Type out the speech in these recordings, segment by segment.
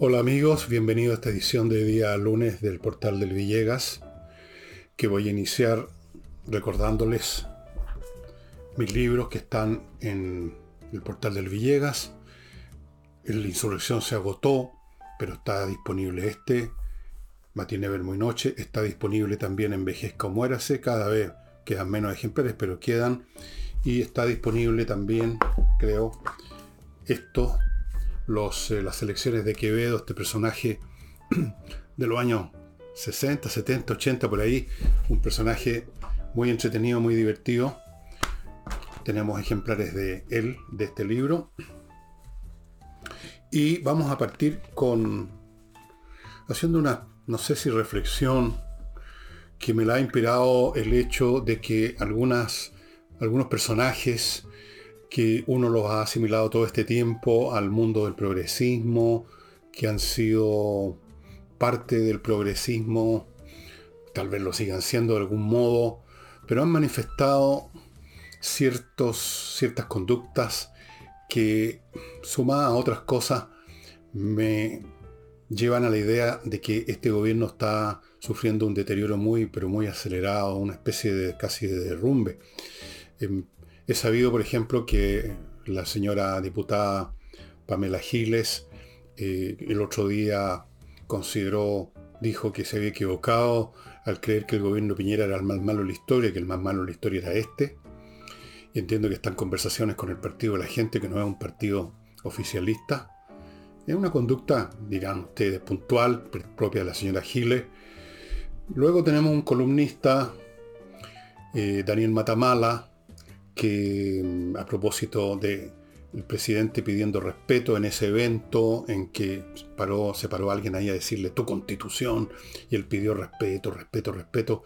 Hola amigos, bienvenidos a esta edición de día lunes del portal del Villegas, que voy a iniciar recordándoles mis libros que están en el portal del Villegas. La insurrección se agotó, pero está disponible este. Matiné ver muy noche. Está disponible también en Vejezca o Muérase. Cada vez quedan menos ejemplares, pero quedan. Y está disponible también, creo, esto los, eh, las elecciones de Quevedo, este personaje de los años 60, 70, 80 por ahí, un personaje muy entretenido, muy divertido. Tenemos ejemplares de él, de este libro. Y vamos a partir con haciendo una, no sé si reflexión, que me la ha inspirado el hecho de que algunos personajes que uno los ha asimilado todo este tiempo al mundo del progresismo, que han sido parte del progresismo, tal vez lo sigan siendo de algún modo, pero han manifestado ciertos, ciertas conductas que, sumadas a otras cosas, me llevan a la idea de que este gobierno está sufriendo un deterioro muy, pero muy acelerado, una especie de casi de derrumbe. Em, He sabido, por ejemplo, que la señora diputada Pamela Giles eh, el otro día consideró, dijo que se había equivocado al creer que el gobierno Piñera era el más malo de la historia, que el más malo de la historia era este. Y entiendo que están conversaciones con el Partido de la Gente, que no es un partido oficialista. Es una conducta, dirán ustedes, puntual, propia de la señora Giles. Luego tenemos un columnista, eh, Daniel Matamala, que mm, a propósito de el presidente pidiendo respeto en ese evento en que paró, se paró alguien ahí a decirle tu constitución y él pidió respeto, respeto, respeto.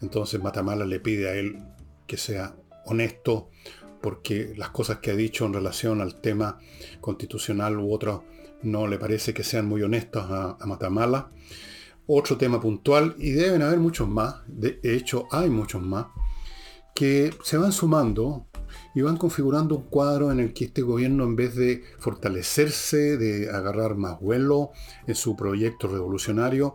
Entonces Matamala le pide a él que sea honesto porque las cosas que ha dicho en relación al tema constitucional u otro no le parece que sean muy honestos a, a Matamala. Otro tema puntual, y deben haber muchos más, de hecho hay muchos más, que se van sumando y van configurando un cuadro en el que este gobierno, en vez de fortalecerse, de agarrar más vuelo en su proyecto revolucionario,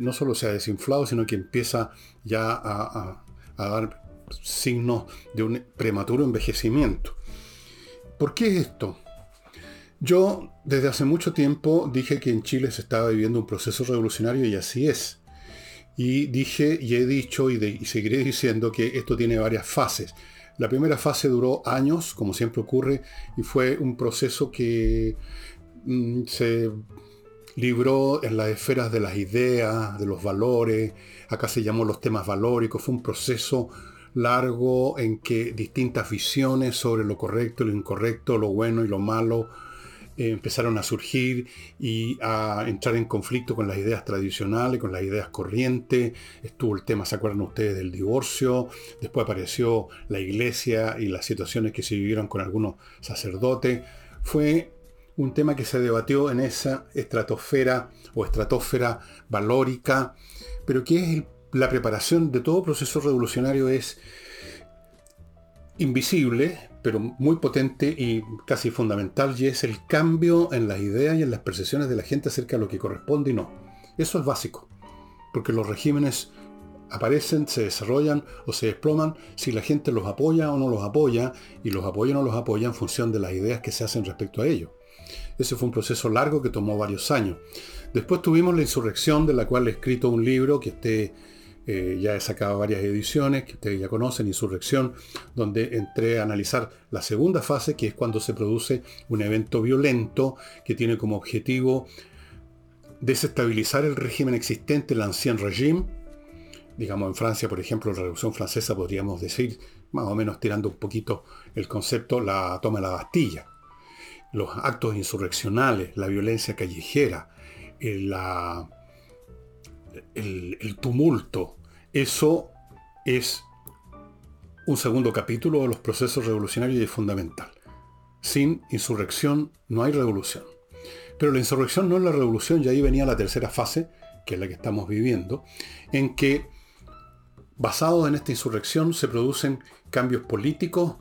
no solo se ha desinflado, sino que empieza ya a, a dar signos de un prematuro envejecimiento. ¿Por qué es esto? Yo desde hace mucho tiempo dije que en Chile se estaba viviendo un proceso revolucionario y así es. Y dije y he dicho y, seguiré diciendo que esto tiene varias fases. La primera fase duró años, como siempre ocurre, y fue un proceso que mm, se libró en las esferas de las ideas, de los valores, acá se llamó los temas valóricos, fue un proceso largo en que distintas visiones sobre lo correcto, lo incorrecto, lo bueno y lo malo empezaron a surgir y a entrar en conflicto con las ideas tradicionales, con las ideas corrientes. Estuvo el tema, ¿se acuerdan ustedes del divorcio? Después apareció la iglesia y las situaciones que se vivieron con algunos sacerdotes. Fue un tema que se debatió en esa estratosfera o estratosfera valórica, pero que es la preparación de todo proceso revolucionario es invisible, pero muy potente y casi fundamental, y es el cambio en las ideas y en las percepciones de la gente acerca de lo que corresponde y no. Eso es básico, porque los regímenes aparecen, se desarrollan o se desploman si la gente los apoya o no los apoya, y los apoya o no los apoya en función de las ideas que se hacen respecto a ello. Ese fue un proceso largo que tomó varios años. Después tuvimos la insurrección, de la cual he escrito un libro que esté eh, ya he sacado varias ediciones que ustedes ya conocen, Insurrección, donde entré a analizar la segunda fase, que es cuando se produce un evento violento que tiene como objetivo desestabilizar el régimen existente, el ancien régime. Digamos, en Francia, por ejemplo, la Revolución Francesa podríamos decir, más o menos tirando un poquito el concepto, la toma de la Bastilla. Los actos insurreccionales, la violencia callejera, el, el tumulto, eso es un segundo capítulo de los procesos revolucionarios y es fundamental. Sin insurrección no hay revolución. Pero la insurrección no es la revolución, y ahí venía la tercera fase, que es la que estamos viviendo, en que basado en esta insurrección se producen cambios políticos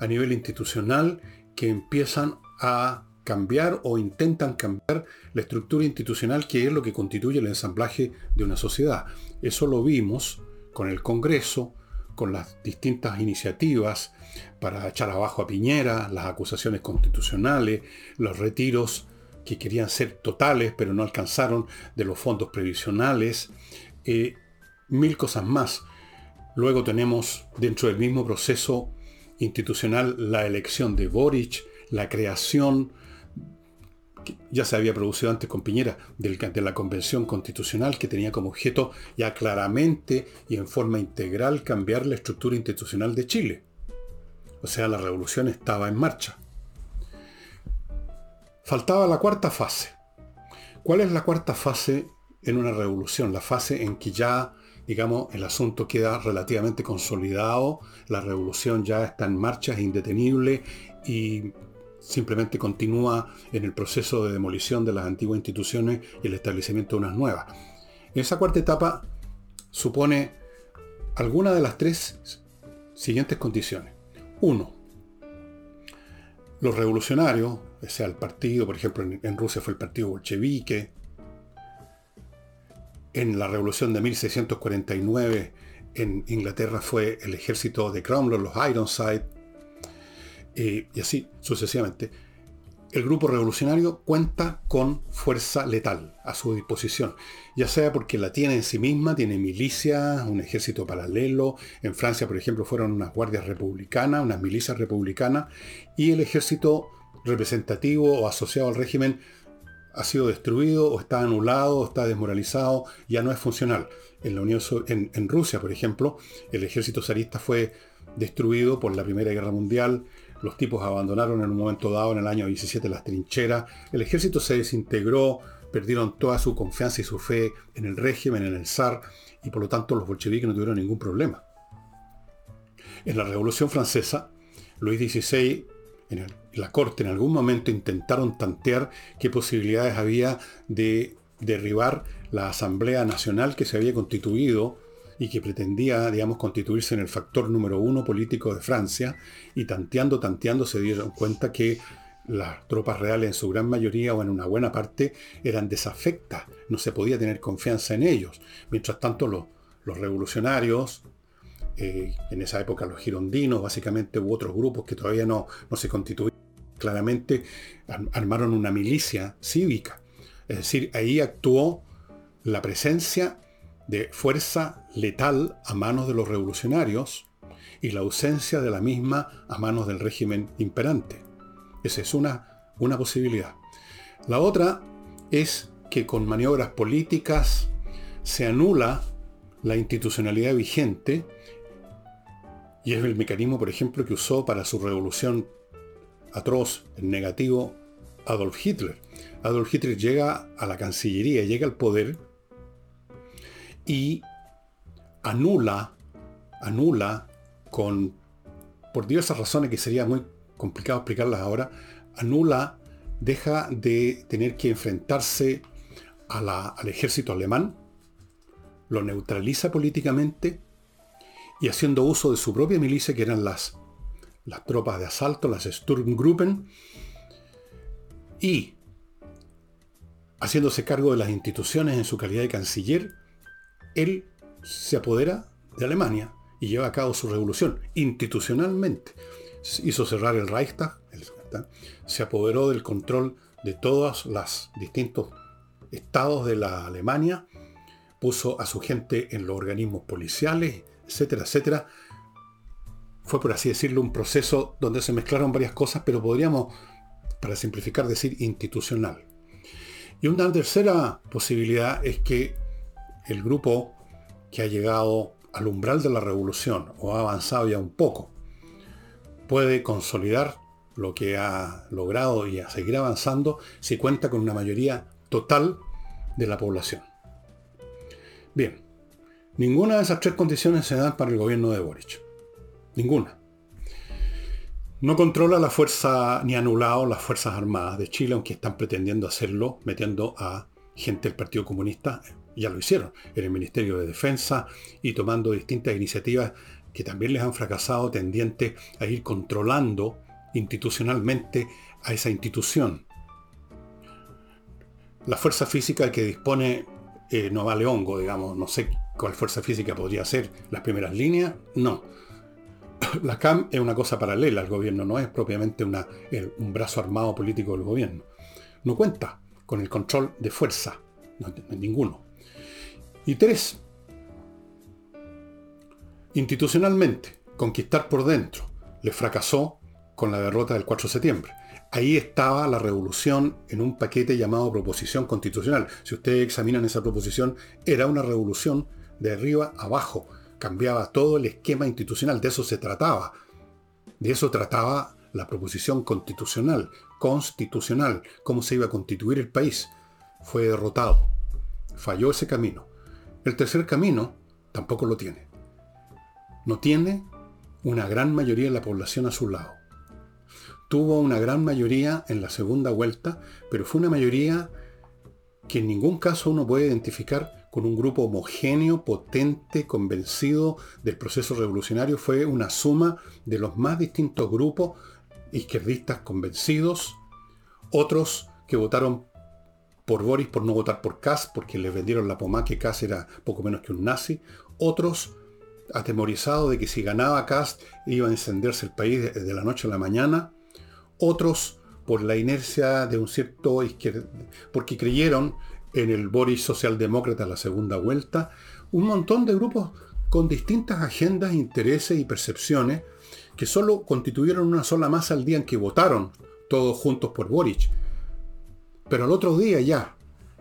a nivel institucional que empiezan a cambiar o intentan cambiar la estructura institucional que es lo que constituye el ensamblaje de una sociedad. Eso lo vimos con el Congreso, con las distintas iniciativas para echar abajo a Piñera, las acusaciones constitucionales, los retiros que querían ser totales pero no alcanzaron de los fondos previsionales, eh, mil cosas más. Luego tenemos dentro del mismo proceso institucional la elección de Boric, la creación, ya se había producido antes con Piñera, de la Convención Constitucional que tenía como objeto ya claramente y en forma integral cambiar la estructura institucional de Chile. O sea, la revolución estaba en marcha. Faltaba la cuarta fase. ¿Cuál es la cuarta fase en una revolución? La fase en que ya, digamos, el asunto queda relativamente consolidado, la revolución ya está en marcha, es indetenible y simplemente continúa en el proceso de demolición de las antiguas instituciones y el establecimiento de unas nuevas. Esa cuarta etapa supone alguna de las tres siguientes condiciones. Uno, los revolucionarios, o sea, el partido, por ejemplo, en, Rusia fue el partido bolchevique, en la revolución de 1649 en Inglaterra fue el ejército de Cromwell, los Ironside, eh, y así sucesivamente el grupo revolucionario cuenta con fuerza letal a su disposición, ya sea porque la tiene en sí misma, tiene milicias, un ejército paralelo, en Francia por ejemplo fueron unas guardias republicanas, unas milicias republicanas, y el ejército representativo o asociado al régimen ha sido destruido o está anulado o está desmoralizado, ya no es funcional. En, la Unión, en, en Rusia, por ejemplo, el ejército zarista fue destruido por la Primera Guerra Mundial, los tipos abandonaron en un momento dado, en el año 17, las trincheras. El ejército se desintegró, perdieron toda su confianza y su fe en el régimen, en el zar, y por lo tanto los bolcheviques no tuvieron ningún problema. En la Revolución Francesa, Luis XVI, en, la corte, en algún momento intentaron tantear qué posibilidades había de derribar la Asamblea Nacional que se había constituido y que pretendía, digamos, constituirse en el factor número uno político de Francia, y tanteando, tanteando se dieron cuenta que las tropas reales en su gran mayoría o en una buena parte eran desafectas, no se podía tener confianza en ellos. Mientras tanto los, revolucionarios, eh, en esa época los girondinos básicamente u otros grupos que todavía no, no se constituían claramente, armaron una milicia cívica. Es decir, ahí actuó la presencia de fuerza letal a manos de los revolucionarios y la ausencia de la misma a manos del régimen imperante. Esa es una, una posibilidad. La otra es que con maniobras políticas se anula la institucionalidad vigente y es el mecanismo, por ejemplo, que usó para su revolución atroz, negativo, Adolf Hitler. Adolf Hitler llega a la Cancillería, llega al poder y anula, anula con, por diversas razones que sería muy complicado explicarlas ahora, anula, deja de tener que enfrentarse al ejército alemán, lo neutraliza políticamente y haciendo uso de su propia milicia, que eran las, las tropas de asalto, las Sturmgruppen, y haciéndose cargo de las instituciones en su calidad de canciller, él se apodera de Alemania y lleva a cabo su revolución institucionalmente. Hizo cerrar el Reichstag, se apoderó del control de todos los distintos estados de la Alemania, puso a su gente en los organismos policiales, etcétera, etcétera. Fue, por así decirlo, un proceso donde se mezclaron varias cosas, pero podríamos, para simplificar, decir institucional. Y una tercera posibilidad es que el grupo que ha llegado al umbral de la revolución o ha avanzado ya un poco, puede consolidar lo que ha logrado y a seguir avanzando si cuenta con una mayoría total de la población. Bien, ninguna de esas tres condiciones se dan para el gobierno de Boric. Ninguna. No controla la fuerza ni anulado las Fuerzas Armadas de Chile, aunque están pretendiendo hacerlo metiendo a gente del Partido Comunista ya lo hicieron en el Ministerio de Defensa y tomando distintas iniciativas que también les han fracasado tendientes a ir controlando institucionalmente a esa institución. La fuerza física que dispone eh, no vale hongo, digamos, no sé cuál fuerza física podría ser las primeras líneas, no. La CAM es una cosa paralela al gobierno, no es propiamente una, un brazo armado político del gobierno. No cuenta con el control de fuerza, no, ninguno. Y tres, institucionalmente, conquistar por dentro. Le fracasó con la derrota del 4 de septiembre. Ahí estaba la revolución en un paquete llamado proposición constitucional. Si ustedes examinan esa proposición, era una revolución de arriba abajo. Cambiaba todo el esquema institucional. De eso se trataba. De eso trataba la proposición constitucional. Constitucional. Cómo se iba a constituir el país. Fue derrotado. Falló ese camino. El tercer camino tampoco lo tiene. No tiene una gran mayoría de la población a su lado. Tuvo una gran mayoría en la segunda vuelta, pero fue una mayoría que en ningún caso uno puede identificar con un grupo homogéneo, potente, convencido del proceso revolucionario. Fue una suma de los más distintos grupos izquierdistas convencidos, otros que votaron por Boris por no votar por Kass, porque les vendieron la pomá que Kass era poco menos que un nazi, otros atemorizados de que si ganaba Kass iba a encenderse el país de, la noche a la mañana, otros por la inercia de un cierto izquierda, porque creyeron en el Boris socialdemócrata la segunda vuelta, un montón de grupos con distintas agendas, intereses y percepciones que solo constituyeron una sola masa al día en que votaron todos juntos por Boric. Pero al otro día ya,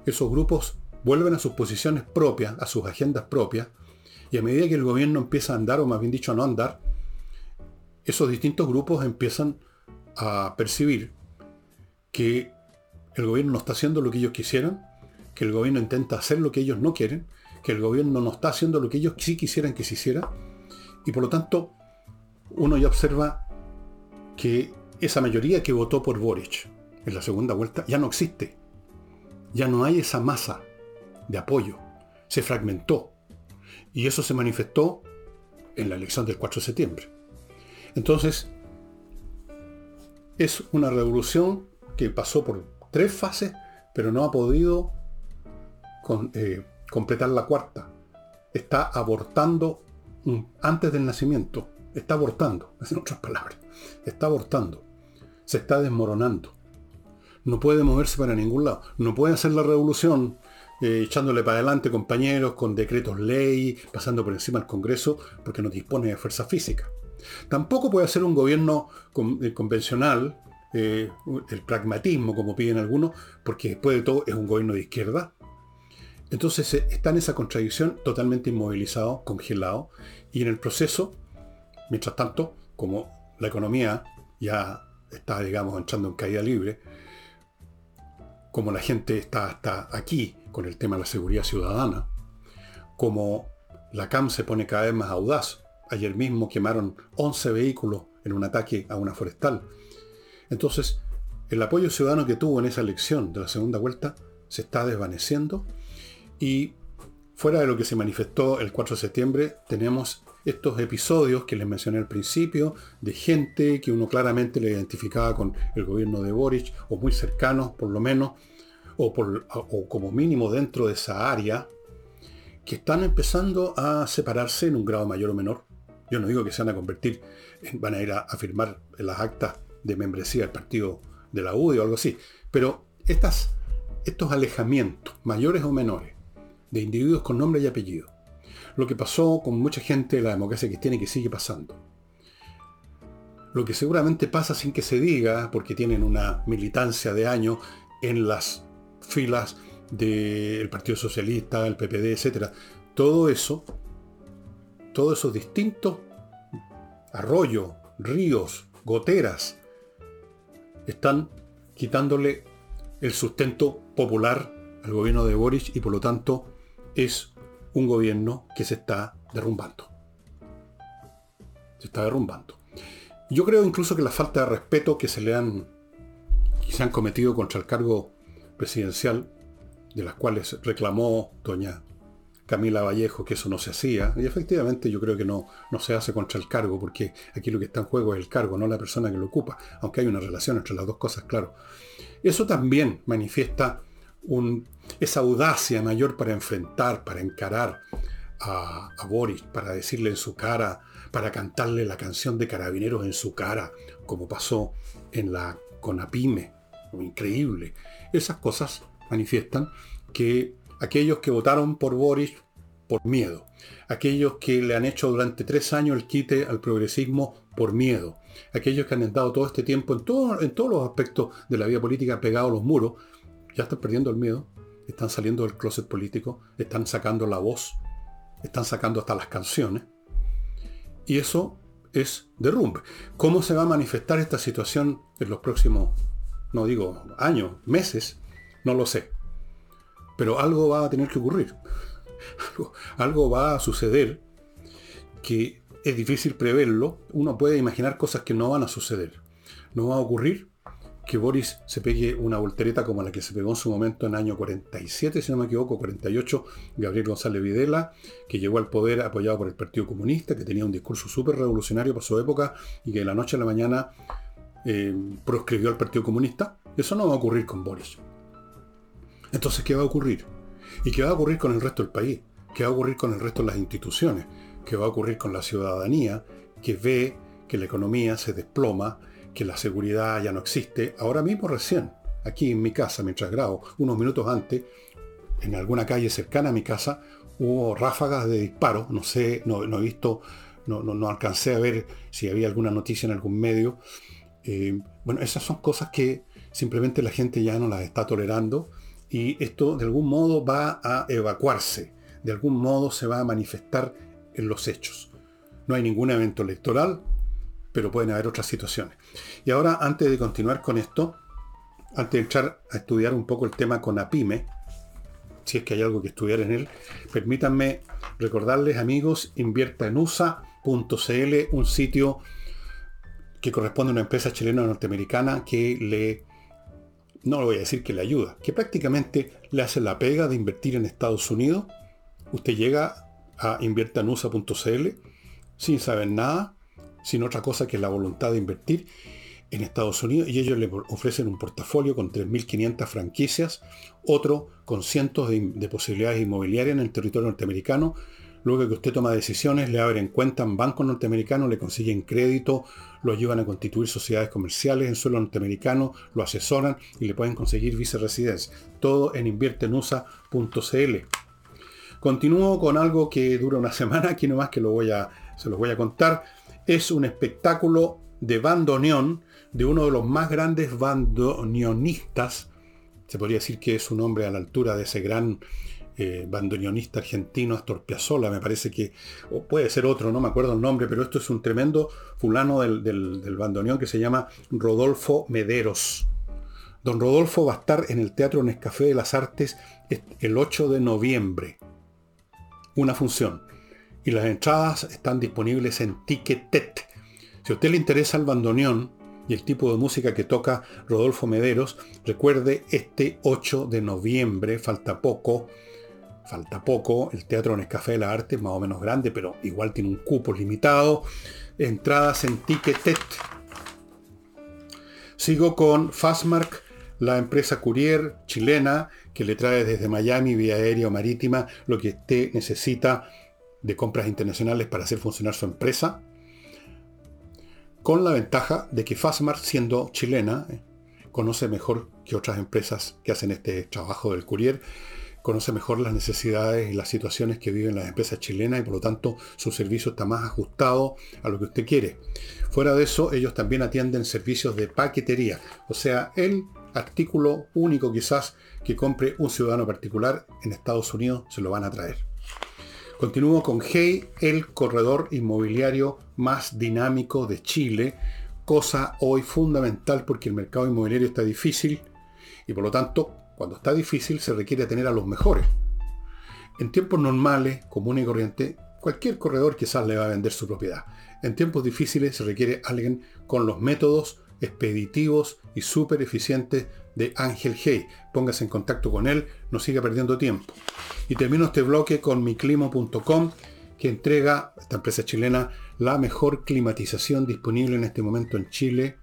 esos grupos vuelven a sus posiciones propias, a sus agendas propias, y a medida que el gobierno empieza a andar, o más bien dicho a no andar, esos distintos grupos empiezan a percibir que el gobierno no está haciendo lo que ellos quisieran, que el gobierno intenta hacer lo que ellos no quieren, que el gobierno no está haciendo lo que ellos sí quisieran que se hiciera, y por lo tanto uno ya observa que esa mayoría que votó por Boric en la segunda vuelta ya no existe. Ya no hay esa masa de apoyo. Se fragmentó. Y eso se manifestó en la elección del 4 de septiembre. Entonces, es una revolución que pasó por tres fases, pero no ha podido eh, completar la cuarta. Está abortando antes del nacimiento. Está abortando, en otras palabras. Está abortando. Se está desmoronando. No puede moverse para ningún lado. No puede hacer la revolución eh, echándole para adelante compañeros con decretos ley, pasando por encima del Congreso, porque no dispone de fuerza física. Tampoco puede hacer un gobierno eh, convencional, eh, el pragmatismo, como piden algunos, porque después de todo es un gobierno de izquierda. Entonces está en esa contradicción totalmente inmovilizado, congelado, y en el proceso, mientras tanto, como la economía ya está, digamos, entrando en caída libre, como la gente está hasta aquí con el tema de la seguridad ciudadana, como la CAM se pone cada vez más audaz. Ayer mismo quemaron 11 vehículos en un ataque a una forestal. Entonces, el apoyo ciudadano que tuvo en esa elección de la segunda vuelta se está desvaneciendo y fuera de lo que se manifestó el 4 de septiembre, tenemos estos episodios que les mencioné al principio, de gente que uno claramente le identificaba con el gobierno de Boric, o muy cercanos por lo menos, o, por, o como mínimo dentro de esa área, que están empezando a separarse en un grado mayor o menor. Yo no digo que se van a convertir, van a ir a, firmar en las actas de membresía del partido de la UDI o algo así, pero estas, estos alejamientos, mayores o menores, de individuos con nombre y apellido, lo que pasó con mucha gente de la democracia cristiana y que sigue pasando. Lo que seguramente pasa sin que se diga, porque tienen una militancia de años en las filas del Partido Socialista, el PPD, etc. Todo eso, todos esos distintos arroyos, ríos, goteras, están quitándole el sustento popular al gobierno de Boris y por lo tanto es un gobierno que se está derrumbando. Se está derrumbando. Yo creo incluso que la falta de respeto que se le han, que se han cometido contra el cargo presidencial, de las cuales reclamó doña Camila Vallejo que eso no se hacía. Y efectivamente yo creo que no, no se hace contra el cargo, porque aquí lo que está en juego es el cargo, no la persona que lo ocupa, aunque hay una relación entre las dos cosas, claro. Eso también manifiesta un, esa audacia mayor para enfrentar, para encarar a, Boris, para decirle en su cara, para cantarle la canción de Carabineros en su cara, como pasó en la Conapime. Increíble. Esas cosas manifiestan que aquellos que votaron por Boris por miedo, aquellos que le han hecho durante tres años el quite al progresismo por miedo, aquellos que han estado todo este tiempo en, en todos los aspectos de la vida política pegados a los muros, ya están perdiendo el miedo, están saliendo del closet político, están sacando la voz, están sacando hasta las canciones. Y eso es derrumbe. ¿Cómo se va a manifestar esta situación en los próximos, no digo años, meses? No lo sé. Pero algo va a tener que ocurrir. Algo, va a suceder que es difícil preverlo. Uno puede imaginar cosas que no van a suceder. No va a ocurrir que Boris se pegue una voltereta como la que se pegó en su momento en el año 47, si no me equivoco, 48, Gabriel González Videla, que llegó al poder apoyado por el Partido Comunista, que tenía un discurso súper revolucionario para su época y que de la noche a la mañana eh, proscribió al Partido Comunista. Eso no va a ocurrir con Boris. Entonces, ¿qué va a ocurrir? ¿Y qué va a ocurrir con el resto del país? ¿Qué va a ocurrir con el resto de las instituciones? ¿Qué va a ocurrir con la ciudadanía que ve que la economía se desploma, que la seguridad ya no existe? Ahora mismo recién, aquí en mi casa, mientras grabo, unos minutos antes, en alguna calle cercana a mi casa, hubo ráfagas de disparos, no sé, no, he visto, no, alcancé a ver si había alguna noticia en algún medio. Eh, bueno, esas son cosas que simplemente la gente ya no las está tolerando y esto de algún modo va a evacuarse, de algún modo se va a manifestar en los hechos. No hay ningún evento electoral, pero pueden haber otras situaciones. Y ahora, antes de continuar con esto, antes de entrar a estudiar un poco el tema con APIME, si es que hay algo que estudiar en él, permítanme recordarles, amigos, invierta en USA.cl, un sitio que corresponde a una empresa chilena norteamericana que le no lo voy a decir que le ayuda, que prácticamente le hace la pega de invertir en Estados Unidos. Usted llega a inviertanusa.cl sin saber nada, sin otra cosa que la voluntad de invertir en Estados Unidos y ellos le ofrecen un portafolio con 3.500 franquicias, otro con cientos de, de posibilidades inmobiliarias en el territorio norteamericano, Luego que usted toma decisiones, le abren cuenta en bancos norteamericanos, le consiguen crédito, lo ayudan a constituir sociedades comerciales en suelo norteamericano, lo asesoran y le pueden conseguir viceresidencia. Todo en inviertenusa.cl. Continúo con algo que dura una semana, aquí nomás que lo voy a, se los voy a contar. Es un espectáculo de bandoneón de uno de los más grandes bandoneonistas. Se podría decir que es un hombre a la altura de ese gran eh, bandoneonista argentino, Astor Piazzolla, me parece que, o puede ser otro, no me acuerdo el nombre, pero esto es un tremendo fulano del, del, bandoneón que se llama Rodolfo Mederos. Don Rodolfo va a estar en el Teatro Nescafé de las Artes el 8 de noviembre. Una función. Y las entradas están disponibles en Ticketet. Si a usted le interesa el bandoneón y el tipo de música que toca Rodolfo Mederos, recuerde este 8 de noviembre, falta poco, falta poco, el Teatro Nescafé de la Arte es más o menos grande, pero igual tiene un cupo limitado. Entradas en Ticketet. Sigo con Fastmark, la empresa courier chilena que le trae desde Miami vía aérea o marítima lo que usted necesita de compras internacionales para hacer funcionar su empresa. Con la ventaja de que Fastmark, siendo chilena, eh, conoce mejor que otras empresas que hacen este trabajo del courier conoce mejor las necesidades y las situaciones que viven las empresas chilenas y por lo tanto su servicio está más ajustado a lo que usted quiere. Fuera de eso, ellos también atienden servicios de paquetería, o sea, el artículo único quizás que compre un ciudadano particular en Estados Unidos se lo van a traer. Continúo con Hey, el corredor inmobiliario más dinámico de Chile, cosa hoy fundamental porque el mercado inmobiliario está difícil y por lo tanto cuando está difícil se requiere tener a los mejores. En tiempos normales, común y corriente, cualquier corredor quizás le va a vender su propiedad. En tiempos difíciles se requiere alguien con los métodos expeditivos y súper eficientes de Ángel Hey. Póngase en contacto con él, no siga perdiendo tiempo. Y termino este bloque con miclimo.com, que entrega, esta empresa chilena, la mejor climatización disponible en este momento en Chile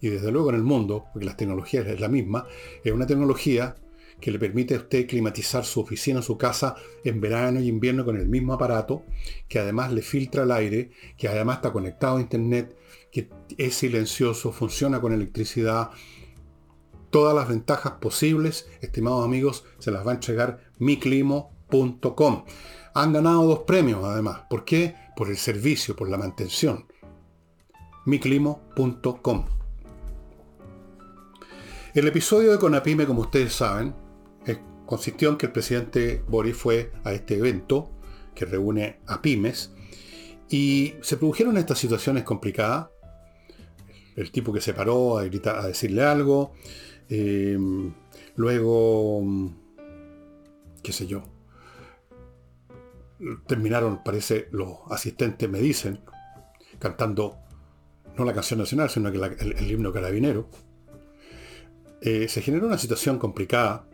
y desde luego en el mundo, porque las tecnologías es la misma. Es una tecnología que le permite a usted climatizar su oficina, su casa en verano y invierno con el mismo aparato, que además le filtra el aire, que además está conectado a internet, que es silencioso, funciona con electricidad. Todas las ventajas posibles, estimados amigos, se las va a entregar miclimo.com. Han ganado dos premios además. ¿Por qué? Por el servicio, por la mantención. miclimo.com. El episodio de Conapime, como ustedes saben, consistió en que el presidente Boris fue a este evento que reúne a pymes y se produjeron estas situaciones complicadas. El tipo que se paró a, a decirle algo. Eh, luego, qué sé yo. Terminaron, parece, los asistentes me dicen, cantando no la canción nacional, sino que el, himno carabinero. Eh, se generó una situación complicada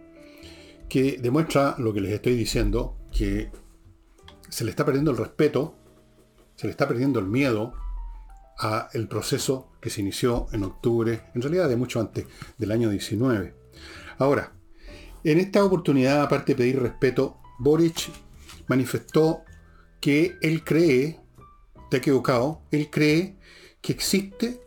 que demuestra lo que les estoy diciendo, que se le está perdiendo el respeto, se le está perdiendo el miedo a el proceso que se inició en octubre, en realidad de mucho antes del año 19. Ahora, en esta oportunidad, aparte de pedir respeto, Boric manifestó que él cree, te equivocado, él cree que existe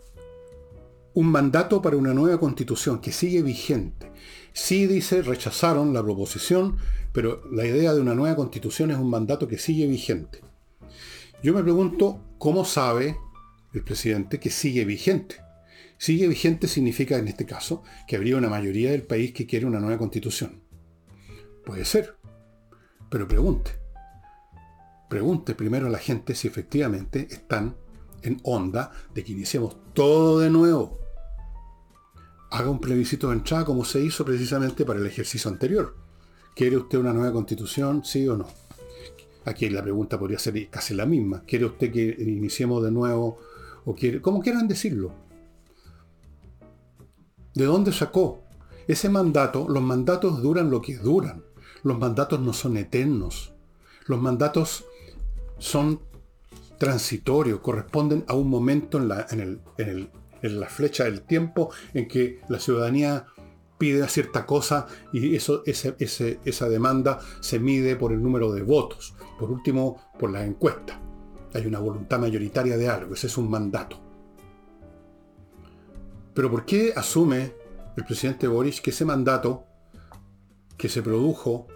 un mandato para una nueva constitución que sigue vigente. Sí dice, rechazaron la proposición, pero la idea de una nueva constitución es un mandato que sigue vigente. Yo me pregunto, ¿cómo sabe el presidente que sigue vigente? Sigue vigente significa en este caso que habría una mayoría del país que quiere una nueva constitución. Puede ser, pero pregunte. Pregunte primero a la gente si efectivamente están en onda de que iniciemos todo de nuevo haga un plebiscito de entrada como se hizo precisamente para el ejercicio anterior. ¿Quiere usted una nueva constitución, sí o no? Aquí la pregunta podría ser casi la misma. ¿Quiere usted que iniciemos de nuevo? O quiere, como quieran decirlo. ¿De dónde sacó? Ese mandato, los mandatos duran lo que duran. Los mandatos no son eternos. Los mandatos son transitorios, corresponden a un momento en, la, en, el, en el en la flecha del tiempo en que la ciudadanía pide cierta cosa y eso, esa demanda se mide por el número de votos. Por último, por la encuesta. Hay una voluntad mayoritaria de algo, ese es un mandato. Pero ¿por qué asume el presidente Boris que ese mandato que se produjo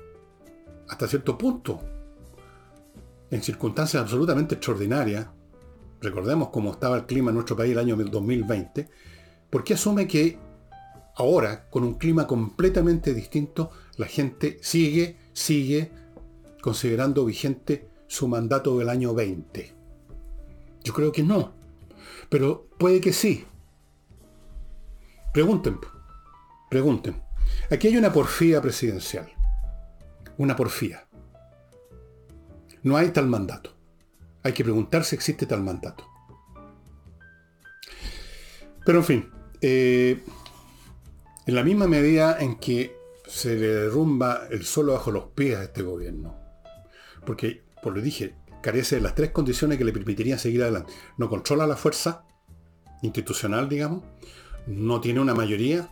hasta cierto punto, en circunstancias absolutamente extraordinarias, recordemos cómo estaba el clima en nuestro país el año 2020, ¿por qué asume que ahora, con un clima completamente distinto, la gente sigue, sigue considerando vigente su mandato del año 20? Yo creo que no, pero puede que sí. Pregunten, pregunten. Aquí hay una porfía presidencial, una porfía. No hay tal mandato. Hay que preguntar si existe tal mandato. Pero en fin, eh, en la misma medida en que se le derrumba el suelo bajo los pies a este gobierno, porque, por lo dije, carece de las tres condiciones que le permitirían seguir adelante. No controla la fuerza institucional, digamos, no tiene una mayoría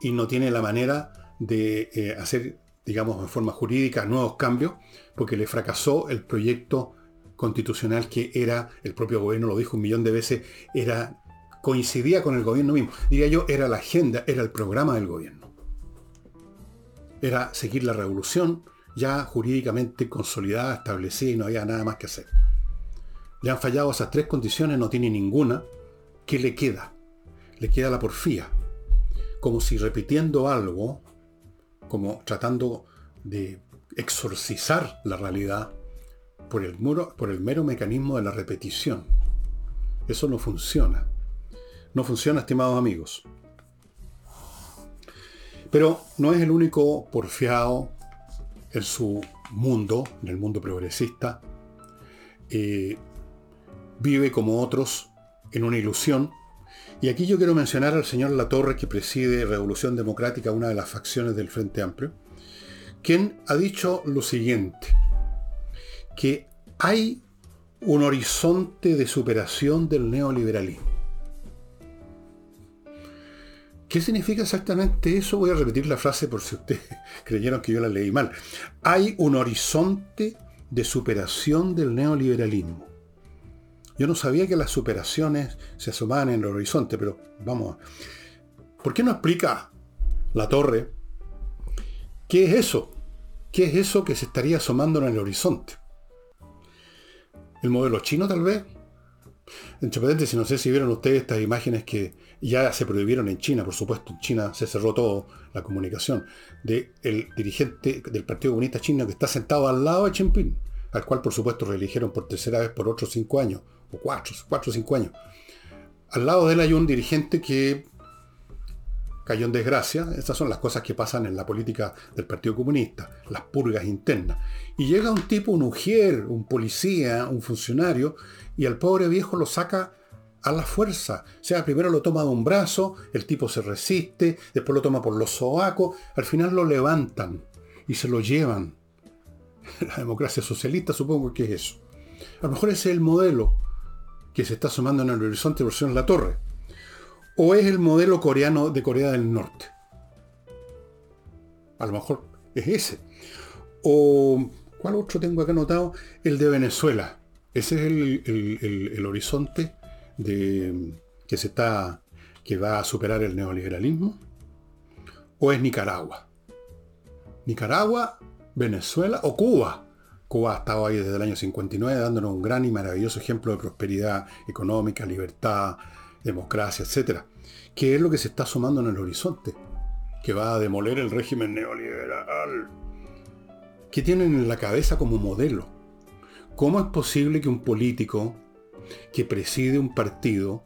y no tiene la manera de eh, hacer, digamos, en forma jurídica nuevos cambios, porque le fracasó el proyecto constitucional que era, el propio gobierno lo dijo un millón de veces, era, coincidía con el gobierno mismo. Diría yo, era la agenda, era el programa del gobierno. Era seguir la revolución ya jurídicamente consolidada, establecida y no había nada más que hacer. Le han fallado esas tres condiciones, no tiene ninguna. ¿Qué le queda? Le queda la porfía. Como si repitiendo algo, como tratando de exorcizar la realidad, por el, muro, por el mero mecanismo de la repetición. Eso no funciona. No funciona, estimados amigos. Pero no es el único porfiado en su mundo, en el mundo progresista. Eh, vive como otros en una ilusión Y aquí yo quiero mencionar al señor Latorre, que preside Revolución Democrática, una de las facciones del Frente Amplio, quien ha dicho lo siguiente, que hay un horizonte de superación del neoliberalismo. ¿Qué significa exactamente eso? Voy a repetir la frase por si ustedes creyeron que yo la leí mal. Hay un horizonte de superación del neoliberalismo. Yo no sabía que las superaciones se asomaban en el horizonte, pero vamos. ¿Por qué no explica la torre qué es eso? ¿Qué es eso que se estaría asomando en el horizonte? ¿El modelo chino tal vez? Entre paréntesis, no sé si vieron ustedes estas imágenes que ya se prohibieron en China, por supuesto, en China se cerró todo la comunicación, del dirigente del Partido Comunista Chino que está sentado al lado de Jinping, al cual por supuesto reeligieron por tercera vez por otros cinco años, o cuatro, cuatro o cinco años. Al lado de él hay un dirigente que cayó en desgracia. Estas son las cosas que pasan en la política del Partido Comunista, las purgas internas. Y llega un tipo, un ujier, un policía, un funcionario, y al pobre viejo lo saca a la fuerza. O sea, primero lo toma de un brazo, el tipo se resiste, después lo toma por los sobacos, al final lo levantan y se lo llevan. La democracia socialista supongo que es eso. A lo mejor ese es el modelo que se está sumando en el horizonte versión La Torre. O es el modelo coreano de Corea del Norte. A lo mejor es ese. O, ¿cuál otro tengo acá anotado? El de Venezuela. Ese es el, el horizonte de, que se está que va a superar el neoliberalismo? ¿O es Nicaragua? Nicaragua, Venezuela o Cuba. Cuba ha estado ahí desde el año 59 dándonos un gran y maravilloso ejemplo de prosperidad económica, libertad, democracia, etc. ¿Qué es lo que se está sumando en el horizonte? Que va a demoler el régimen neoliberal. ¿Qué tienen en la cabeza como modelo? ¿Cómo es posible que un político que preside un partido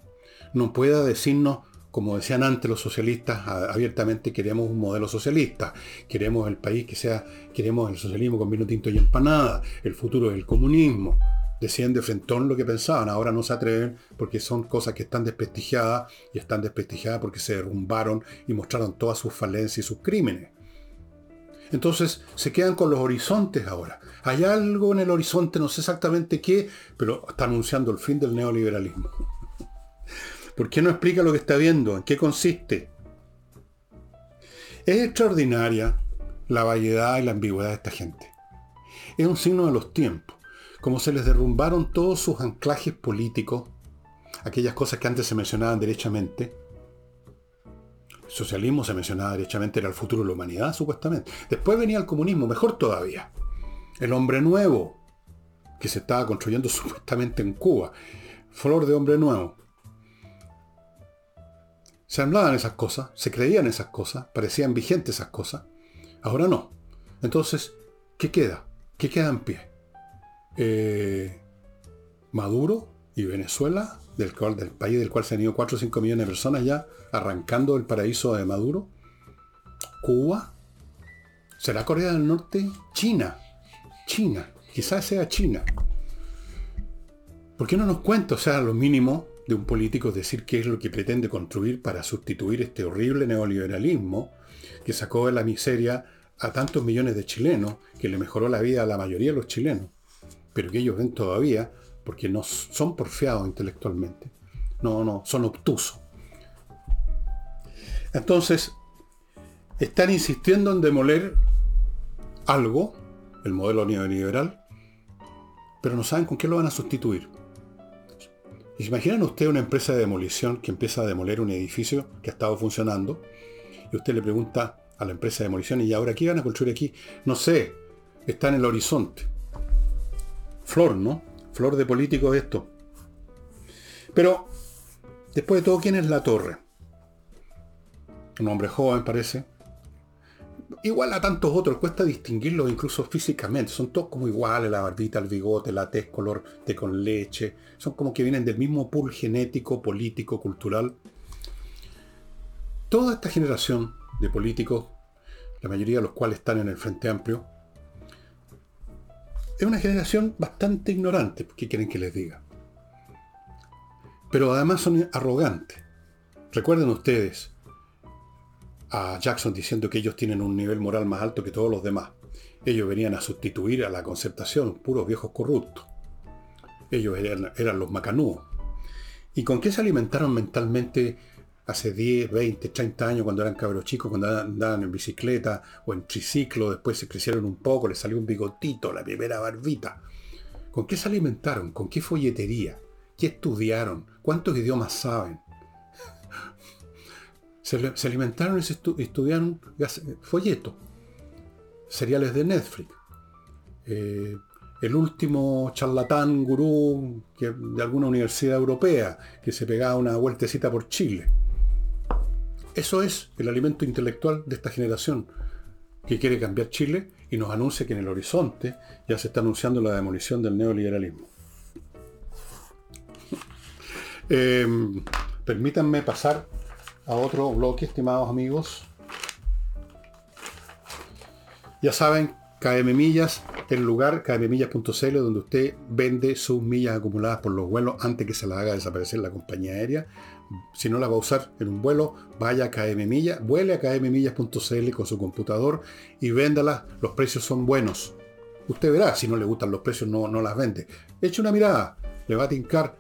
no pueda decirnos, como decían antes los socialistas, abiertamente queremos un modelo socialista, queremos el país que sea, queremos el socialismo con vino tinto y empanada, el futuro del comunismo. Decían de frentón lo que pensaban, ahora no se atreven porque son cosas que están desprestigiadas y están desprestigiadas porque se derrumbaron y mostraron todas sus falencias y sus crímenes. Entonces se quedan con los horizontes ahora. Hay algo en el horizonte, no sé exactamente qué, pero está anunciando el fin del neoliberalismo. ¿Por qué no explica lo que está viendo? ¿En qué consiste? Es extraordinaria la variedad y la ambigüedad de esta gente. Es un signo de los tiempos. Como se les derrumbaron todos sus anclajes políticos, aquellas cosas que antes se mencionaban derechamente, socialismo se mencionaba derechamente era el futuro de la humanidad, supuestamente. Después venía el comunismo, mejor todavía. El hombre nuevo, que se estaba construyendo supuestamente en Cuba. Flor de hombre nuevo. Se hablaban esas cosas, se creían esas cosas, parecían vigentes esas cosas. Ahora no. Entonces, ¿qué queda? ¿Qué queda en pie? Eh, Maduro y Venezuela del, del país del cual se han ido 4 o 5 millones de personas ya arrancando el paraíso de Maduro. Cuba. ¿Será Corea del Norte? China. China. Quizás sea China. ¿Por qué no nos cuenta, o sea, lo mínimo de un político decir qué es lo que pretende construir para sustituir este horrible neoliberalismo que sacó de la miseria a tantos millones de chilenos, que le mejoró la vida a la mayoría de los chilenos, pero que ellos ven todavía porque no son porfiados intelectualmente. No, no, son obtusos. Entonces, están insistiendo en demoler algo, el modelo neoliberal, pero no saben con qué lo van a sustituir. ¿Y se imaginan usted una empresa de demolición que empieza a demoler un edificio que ha estado funcionando? Y usted le pregunta a la empresa de demolición, ¿y ahora qué van a construir aquí? No sé, está en el horizonte. Flor, ¿no? Flor de político esto. Pero, después de todo, ¿quién es la torre? Un hombre joven, parece. Igual a tantos otros, cuesta distinguirlos incluso físicamente. Son todos como iguales, la barbita, el bigote, la tez color de con leche. Son como que vienen del mismo pool genético, político, cultural. Toda esta generación de políticos, la mayoría de los cuales están en el Frente Amplio, es una generación bastante ignorante, ¿qué quieren que les diga? Pero además son arrogantes. Recuerden ustedes a Jackson diciendo que ellos tienen un nivel moral más alto que todos los demás. Ellos venían a sustituir a la concertación, puros viejos corruptos. Ellos eran, los macanúos. ¿Y con qué se alimentaron mentalmente hace 10, 20, 30 años cuando eran cabros chicos, cuando andaban en bicicleta o en triciclo, después se crecieron un poco, les salió un bigotito, la primera barbita? ¿Con qué se alimentaron? ¿Con qué folletería? ¿Qué estudiaron? ¿Cuántos idiomas saben? Se, alimentaron y se estudiaron folletos, seriales de Netflix. Eh, el último charlatán gurú de alguna universidad europea que se pegaba una vueltecita por Chile. Eso es el alimento intelectual de esta generación que quiere cambiar Chile y nos anuncia que en el horizonte ya se está anunciando la demolición del neoliberalismo. Eh, permítanme pasar a otro bloque, estimados amigos. Ya saben, KM Millas, el lugar kmmillas.cl donde usted vende sus millas acumuladas por los vuelos antes que se las haga desaparecer la compañía aérea. Si no la va a usar en un vuelo, vaya a KM Millas, vuele a kmmillas.cl con su computador y véndalas. Los precios son buenos. Usted verá, si no le gustan los precios, no, no las vende. Eche una mirada, le va a tincar,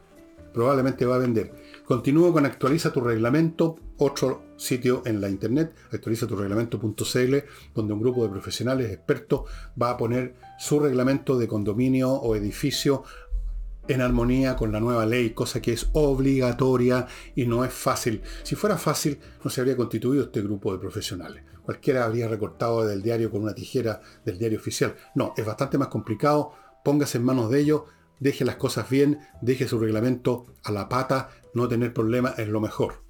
probablemente va a vender. Continúo con actualiza tu reglamento, otro sitio en la internet, actualiza tu reglamento.cl, donde un grupo de profesionales expertos va a poner su reglamento de condominio o edificio en armonía con la nueva ley, cosa que es obligatoria y no es fácil. Si fuera fácil, no se habría constituido este grupo de profesionales. Cualquiera habría recortado del diario con una tijera del diario oficial. No, es bastante más complicado. Póngase en manos de ellos, deje las cosas bien, deje su reglamento a la pata, no tener problemas es lo mejor.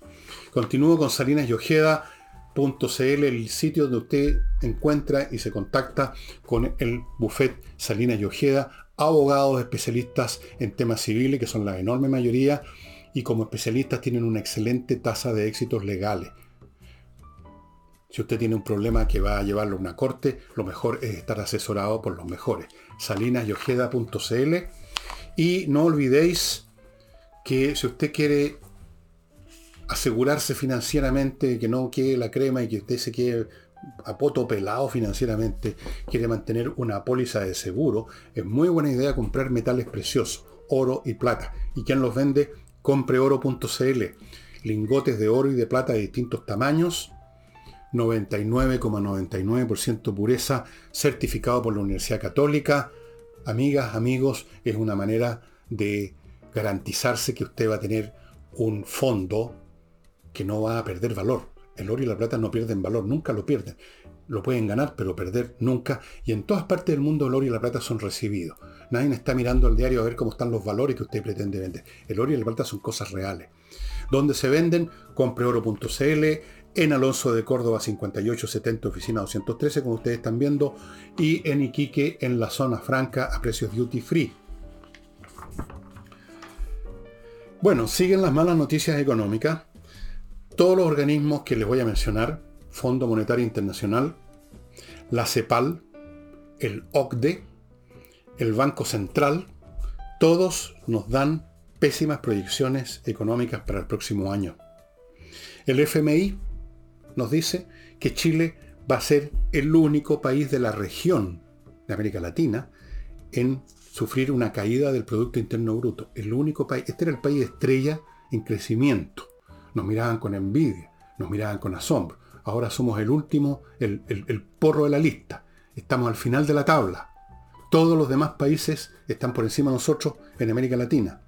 Continúo con salinasyojeda.cl, el sitio donde usted encuentra y se contacta con el buffet Salinas y Ojeda, abogados especialistas en temas civiles, que son la enorme mayoría, y como especialistas tienen una excelente tasa de éxitos legales. Si usted tiene un problema que va a llevarlo a una corte, lo mejor es estar asesorado por los mejores. salinasyojeda.cl y no olvidéis que si usted quiere asegurarse financieramente, que no quede la crema y que usted se quede a pelado financieramente, quiere mantener una póliza de seguro, es muy buena idea comprar metales preciosos, oro y plata. ¿Y quien los vende? Compreoro.cl. Lingotes de oro y de plata de distintos tamaños, 99,99% pureza, certificado por la Universidad Católica. Amigas, amigos, es una manera de garantizarse que usted va a tener un fondo que no va a perder valor. El oro y la plata no pierden valor, nunca lo pierden. Lo pueden ganar, pero perder nunca. Y en todas partes del mundo el oro y la plata son recibidos. Nadie está mirando el diario a ver cómo están los valores que usted pretende vender. El oro y la plata son cosas reales. Donde se venden, compreoro.cl, en Alonso de Córdoba 5870, oficina 213, como ustedes están viendo, y en Iquique, en la zona franca, a precios duty free. Bueno, siguen las malas noticias económicas. Todos los organismos que les voy a mencionar, Fondo Monetario Internacional, la CEPAL, el OCDE, el Banco Central, todos nos dan pésimas proyecciones económicas para el próximo año. El FMI nos dice que Chile va a ser el único país de la región de América Latina en sufrir una caída del Producto Interno Bruto. El único país, este era el país estrella en crecimiento. Nos miraban con envidia, nos miraban con asombro. Ahora somos el último, el, porro de la lista. Estamos al final de la tabla. Todos los demás países están por encima de nosotros en América Latina.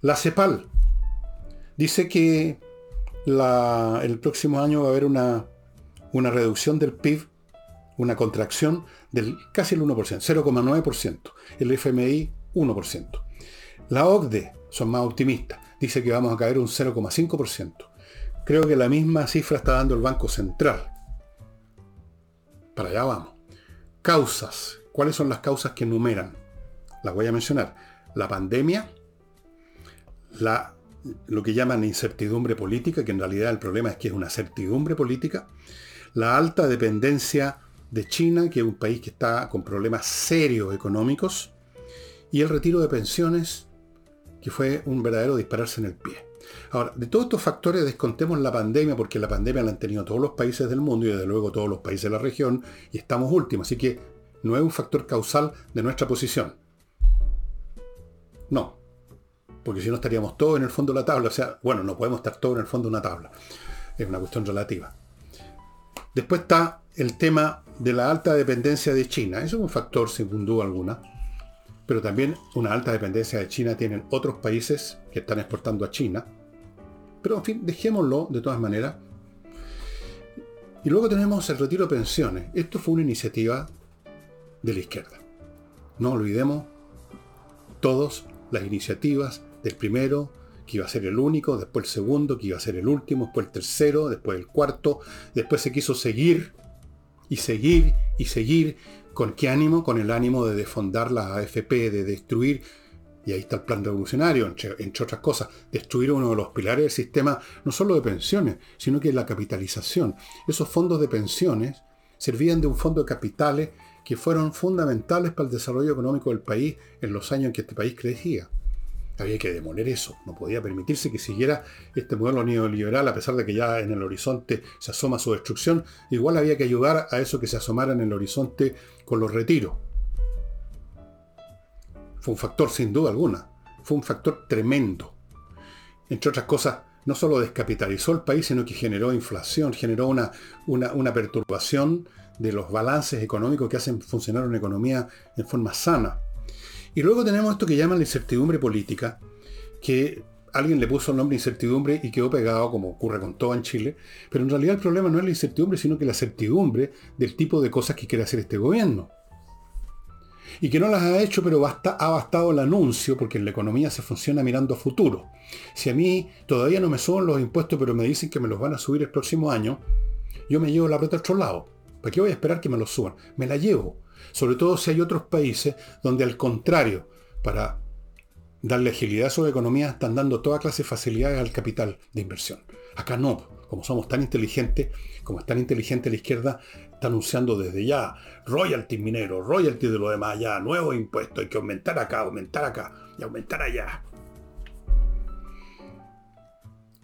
La CEPAL dice que el próximo año va a haber una, una reducción del PIB, una contracción del casi el 1%, 0,9%. El FMI, 1%. La OCDE son más optimistas. Dice que vamos a caer un 0,5%. Creo que la misma cifra está dando el Banco Central. Para allá vamos. Causas. ¿Cuáles son las causas que enumeran? Las voy a mencionar. La pandemia, lo que llaman incertidumbre política, que en realidad el problema es que es una certidumbre política, la alta dependencia de China, que es un país que está con problemas serios económicos, y el retiro de pensiones, que fue un verdadero dispararse en el pie. Ahora, de todos estos factores descontemos la pandemia, porque la pandemia la han tenido todos los países del mundo y desde luego todos los países de la región, y estamos últimos, así que no es un factor causal de nuestra posición. No, porque si no estaríamos todos en el fondo de la tabla, o sea, bueno, no podemos estar todos en el fondo de una tabla, es una cuestión relativa. Después está el tema de la alta dependencia de China, eso es un factor sin duda alguna pero también una alta dependencia de China tienen otros países que están exportando a China. Pero en fin, dejémoslo de todas maneras. Y luego tenemos el retiro de pensiones. Esto fue una iniciativa de la izquierda. No olvidemos todas las iniciativas del primero, que iba a ser el único, después el segundo, que iba a ser el último, después el tercero, después el cuarto, después se quiso seguir y seguir y seguir ¿Con qué ánimo? Con el ánimo de defondar la AFP, de destruir, y ahí está el plan revolucionario, entre, otras cosas, destruir uno de los pilares del sistema, no solo de pensiones, sino que la capitalización. Esos fondos de pensiones servían de un fondo de capitales que fueron fundamentales para el desarrollo económico del país en los años en que este país crecía. Había que demoler eso. No podía permitirse que siguiera este modelo neoliberal, a pesar de que ya en el horizonte se asoma su destrucción. Igual había que ayudar a eso que se asomara en el horizonte con los retiros. Fue un factor sin duda alguna. Fue un factor tremendo. Entre otras cosas, no solo descapitalizó el país, sino que generó inflación, generó una, una, perturbación de los balances económicos que hacen funcionar una economía en forma sana. Y luego tenemos esto que llaman la incertidumbre política, que alguien le puso el nombre incertidumbre y quedó pegado, como ocurre con todo en Chile. Pero en realidad el problema no es la incertidumbre, sino que la certidumbre del tipo de cosas que quiere hacer este gobierno. Y que no las ha hecho, pero ha bastado el anuncio, porque en la economía se funciona mirando a futuro. Si a mí todavía no me suben los impuestos, pero me dicen que me los van a subir el próximo año, yo me llevo la plata a otro lado. ¿Para qué voy a esperar que me los suban? Me la llevo sobre todo si hay otros países donde al contrario, para darle agilidad a su economía, están dando toda clase de facilidades al capital de inversión. Acá no, como somos tan inteligentes, como es tan inteligente la izquierda, está anunciando desde ya royalty minero, royalty de lo demás, ya nuevos impuestos, hay que aumentar acá, aumentar acá y aumentar allá.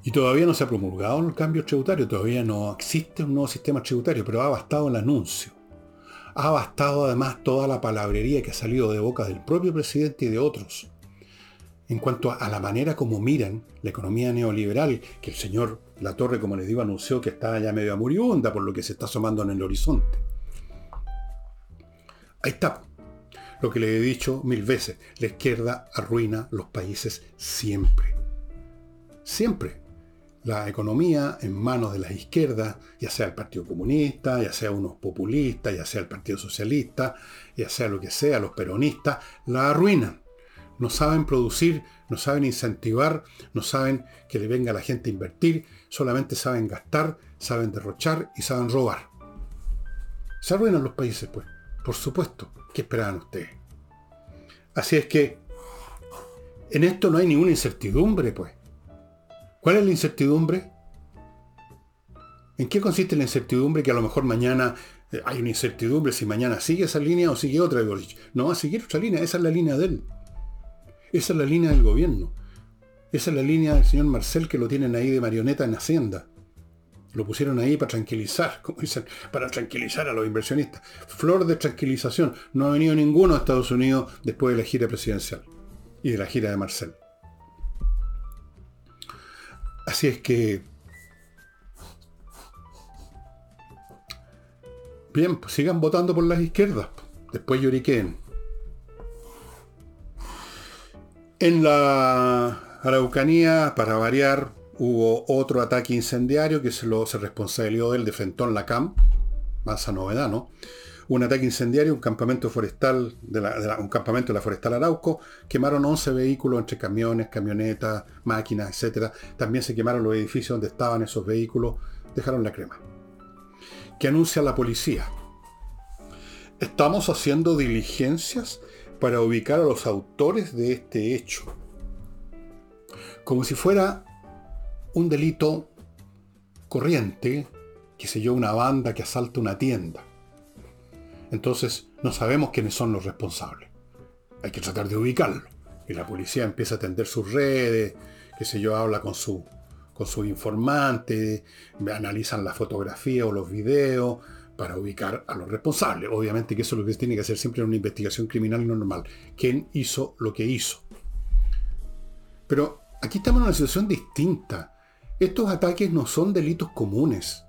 Y todavía no se ha promulgado el cambio tributario, todavía no existe un nuevo sistema tributario, pero ha bastado el anuncio ha bastado además toda la palabrería que ha salido de boca del propio presidente y de otros en cuanto a la manera como miran la economía neoliberal, que el señor La Torre, como les digo, anunció que está ya medio moribunda por lo que se está asomando en el horizonte. Ahí está. Lo que le he dicho mil veces, la izquierda arruina los países siempre. Siempre la economía en manos de las izquierdas, ya sea el Partido Comunista, ya sea unos populistas, ya sea el Partido Socialista, ya sea lo que sea, los peronistas, la arruinan. No saben producir, no saben incentivar, no saben que le venga a la gente a invertir, solamente saben gastar, saben derrochar y saben robar. Se arruinan los países, pues. Por supuesto. ¿Qué esperaban ustedes? Así es que en esto no hay ninguna incertidumbre, pues. ¿Cuál es la incertidumbre? ¿En qué consiste la incertidumbre que a lo mejor mañana eh, hay una incertidumbre si mañana sigue esa línea o sigue otra de No va a seguir otra línea, esa es la línea de él. Esa es la línea del gobierno. Esa es la línea del señor Marcel que lo tienen ahí de marioneta en Hacienda. Lo pusieron ahí para tranquilizar, como dicen, para tranquilizar a los inversionistas. Flor de tranquilización. No ha venido ninguno a Estados Unidos después de la gira presidencial y de la gira de Marcel. Así es que... Bien, pues sigan votando por las izquierdas. Después lloriquen. En la Araucanía, para variar, hubo otro ataque incendiario que se, lo, se responsabilizó del de Frentón Lacam. Más a novedad, ¿no? un ataque incendiario, un campamento forestal, de la, un campamento de la forestal Arauco, quemaron 11 vehículos entre camiones, camionetas, máquinas, etc. También se quemaron los edificios donde estaban esos vehículos, dejaron la crema. ¿Qué anuncia la policía? Estamos haciendo diligencias para ubicar a los autores de este hecho. Como si fuera un delito corriente, que sé yo, una banda que asalta una tienda. Entonces no sabemos quiénes son los responsables. Hay que tratar de ubicarlo. Y la policía empieza a atender sus redes, qué sé yo, habla con su, con su informante, analizan la fotografía o los videos para ubicar a los responsables. Obviamente que eso es lo que tiene que hacer siempre en una investigación criminal normal. ¿Quién hizo lo que hizo? Pero aquí estamos en una situación distinta. Estos ataques no son delitos comunes.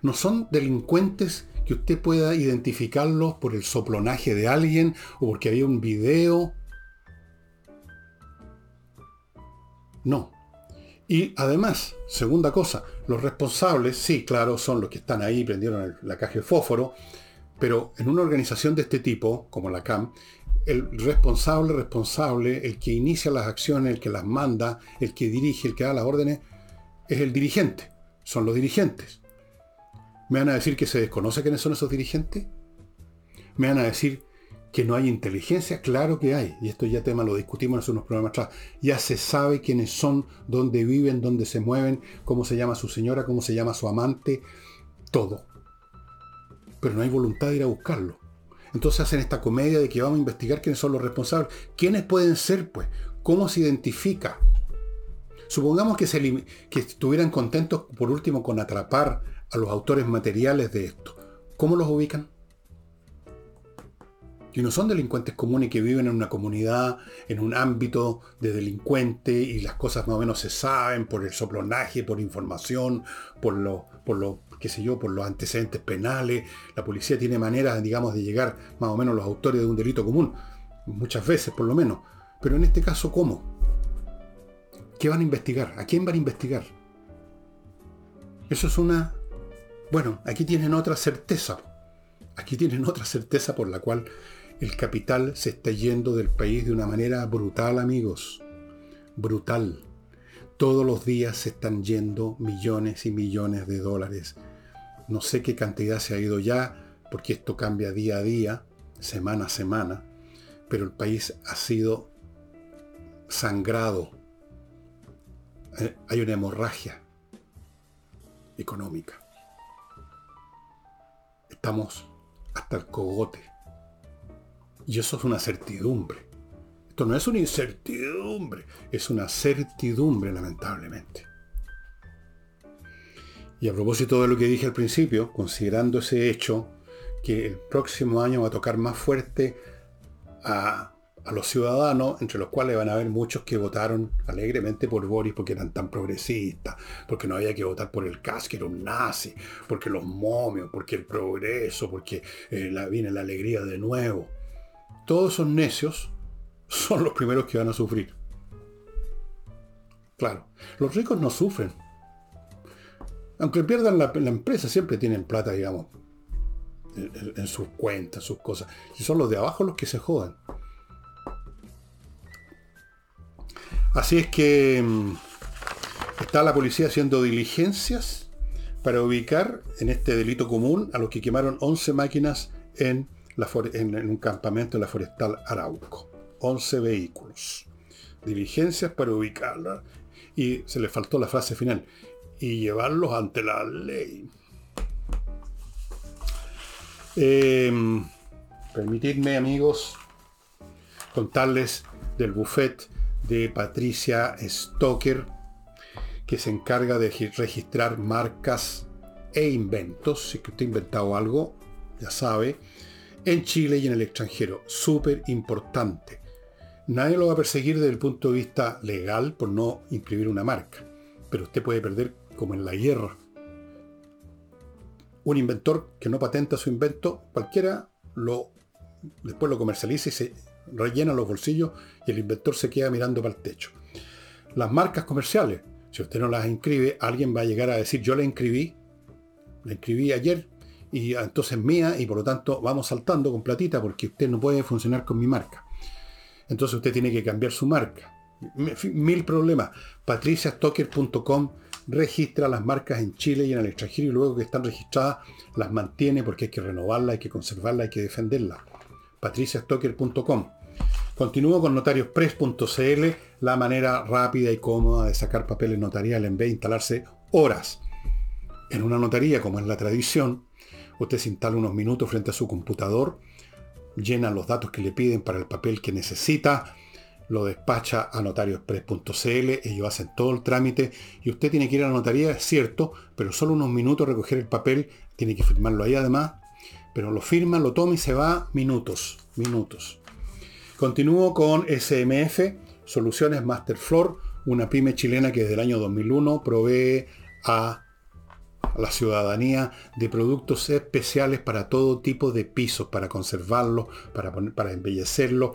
No son delincuentes que usted pueda identificarlos por el soplonaje de alguien o porque había un video. No. Y además, segunda cosa, los responsables, sí, claro, son los que están ahí, prendieron la caja de fósforo, pero en una organización de este tipo, como la CAM, el responsable, responsable, el que inicia las acciones, el que las manda, el que dirige, el que da las órdenes, es el dirigente, son los dirigentes. ¿Me van a decir que se desconoce quiénes son esos dirigentes? ¿Me van a decir que no hay inteligencia? Claro que hay. Y esto ya tema lo discutimos en unos programas atrás. Ya se sabe quiénes son, dónde viven, dónde se mueven, cómo se llama su señora, cómo se llama su amante, todo. Pero no hay voluntad de ir a buscarlo. Entonces hacen esta comedia de que vamos a investigar quiénes son los responsables. ¿Quiénes pueden ser, pues? ¿Cómo se identifica? Supongamos que, se, que estuvieran contentos, por último, con atrapar a los autores materiales de esto. ¿Cómo los ubican? Y no son delincuentes comunes que viven en una comunidad, en un ámbito de delincuente y las cosas más o menos se saben por el soplonaje, por información, por lo, por lo, qué sé yo, por los antecedentes penales. La policía tiene maneras, digamos, de llegar más o menos a los autores de un delito común. Muchas veces, por lo menos. Pero en este caso, ¿cómo? ¿Qué van a investigar? ¿A quién van a investigar? Eso es una bueno, aquí tienen otra certeza. Aquí tienen otra certeza por la cual el capital se está yendo del país de una manera brutal, amigos. Brutal. Todos los días se están yendo millones y millones de dólares. No sé qué cantidad se ha ido ya, porque esto cambia día a día, semana a semana, pero el país ha sido sangrado. Eh, hay una hemorragia económica estamos hasta el cogote. Y eso es una certidumbre. Esto no es una incertidumbre, es una certidumbre, lamentablemente. Y a propósito de lo que dije al principio, considerando ese hecho, que el próximo año va a tocar más fuerte a a los ciudadanos, entre los cuales van a haber muchos que votaron alegremente por Boris porque eran tan progresistas, porque no había que votar por el CAS, que era nazi, porque los momios, porque el progreso, porque eh, la, viene la alegría de nuevo. Todos esos necios son los primeros que van a sufrir. Claro, los ricos no sufren. Aunque pierdan la, empresa, siempre tienen plata, digamos, en, en sus cuentas, sus cosas. Y son los de abajo los que se jodan. Así es que mm, está la policía haciendo diligencias para ubicar en este delito común a los que quemaron 11 máquinas en, un campamento en la forestal Arauco. 11 vehículos. Diligencias para ubicarla. Y se le faltó la frase final. Y llevarlos ante la ley. Em, permitidme, amigos, contarles del buffet de Patricia Stoker, que se encarga de registrar marcas e inventos. Si usted ha inventado algo, ya sabe, en Chile y en el extranjero. Súper importante. Nadie lo va a perseguir desde el punto de vista legal por no inscribir una marca. Pero usted puede perder como en la guerra. Un inventor que no patenta su invento, cualquiera lo después lo comercializa y se rellena los bolsillos y el inventor se queda mirando para el techo. Las marcas comerciales, si usted no las inscribe, alguien va a llegar a decir, yo la inscribí, la inscribí ayer y entonces mía y por lo tanto vamos saltando con platita porque usted no puede funcionar con mi marca. Entonces usted tiene que cambiar su marca. Mil problemas. patriciastocker.com registra las marcas en Chile y en el extranjero y luego que están registradas las mantiene porque hay que renovarlas, hay que conservarlas, hay que defenderlas. patriciastocker.com Continúo con notariospress.cl, la manera rápida y cómoda de sacar papeles notariales en vez de instalarse horas. En una notaría, como es la tradición, usted se instala unos minutos frente a su computador, llena los datos que le piden para el papel que necesita, lo despacha a notariospress.cl, ellos hacen todo el trámite y usted tiene que ir a la notaría, es cierto, pero solo unos minutos recoger el papel, tiene que firmarlo ahí además, pero lo firma, lo toma y se va minutos, minutos. Continúo con SMF, Soluciones Masterfloor, una pyme chilena que desde el año 2001 provee a la ciudadanía de productos especiales para todo tipo de pisos, para conservarlos, para, para embellecerlos